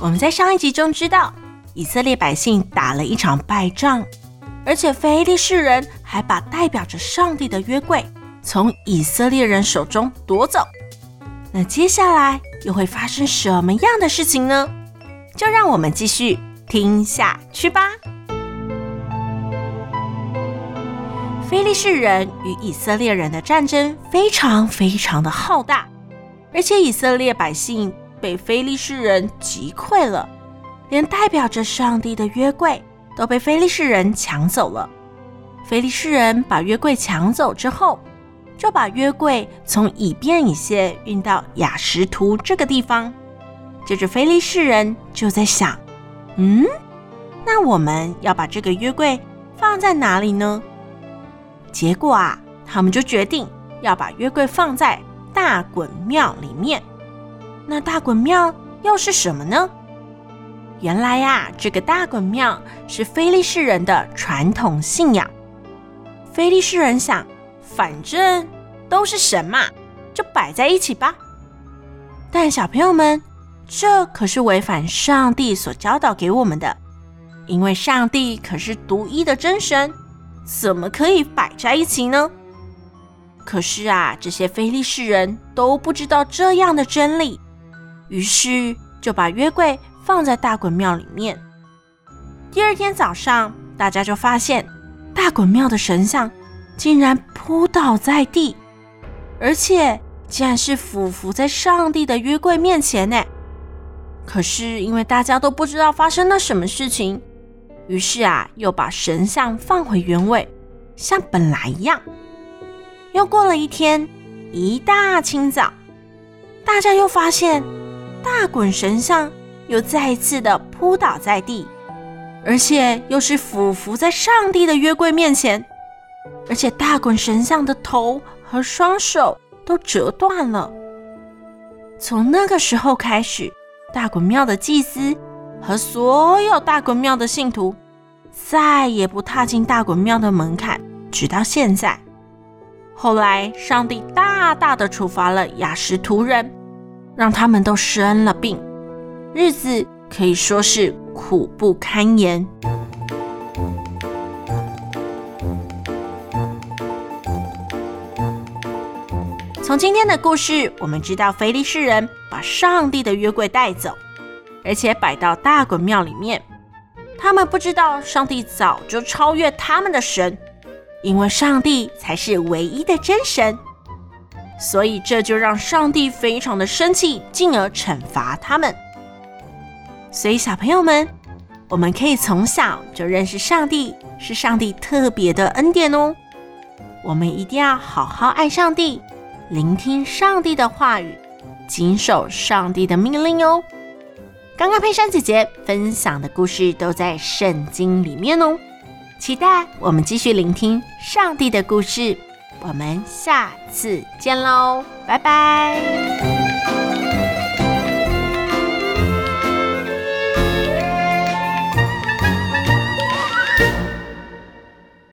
我们在上一集中知道，以色列百姓打了一场败仗，而且非利士人还把代表着上帝的约柜从以色列人手中夺走。那接下来又会发生什么样的事情呢？就让我们继续听下去吧。非利士人与以色列人的战争非常非常的浩大，而且以色列百姓。被非利士人击溃了，连代表着上帝的约柜都被非利士人抢走了。非利士人把约柜抢走之后，就把约柜从以便以谢运到雅实图这个地方。接着，非利士人就在想：嗯，那我们要把这个约柜放在哪里呢？结果啊，他们就决定要把约柜放在大衮庙里面。那大衮庙又是什么呢？原来呀，这个大衮庙是非利士人的传统信仰。非利士人想，反正都是神嘛，就摆在一起吧。但小朋友们，这可是违反上帝所教导给我们的，因为上帝可是独一的真神，怎么可以摆在一起呢？可是啊，这些非利士人都不知道这样的真理。于是就把约柜放在大衮庙里面。第二天早上，大家就发现大衮庙的神像竟然扑倒在地，而且竟然是俯伏在上帝的约柜面前呢。可是因为大家都不知道发生了什么事情，于是啊，又把神像放回原位，像本来一样。又过了一天，一大清早，大家又发现。大衮神像又再一次的扑倒在地，而且又是俯伏在上帝的约柜面前，而且大衮神像的头和双手都折断了。从那个时候开始，大衮庙的祭司和所有大衮庙的信徒再也不踏进大衮庙的门槛，直到现在。后来，上帝大大的处罚了雅什图人。让他们都生了病，日子可以说是苦不堪言。从今天的故事，我们知道非利士人把上帝的约柜带走，而且摆到大衮庙里面。他们不知道上帝早就超越他们的神，因为上帝才是唯一的真神。所以这就让上帝非常的生气，进而惩罚他们。所以小朋友们，我们可以从小就认识上帝，是上帝特别的恩典哦。我们一定要好好爱上帝，聆听上帝的话语，谨守上帝的命令哦。刚刚佩珊姐姐分享的故事都在圣经里面哦，期待我们继续聆听上帝的故事。我们下次见喽，拜拜。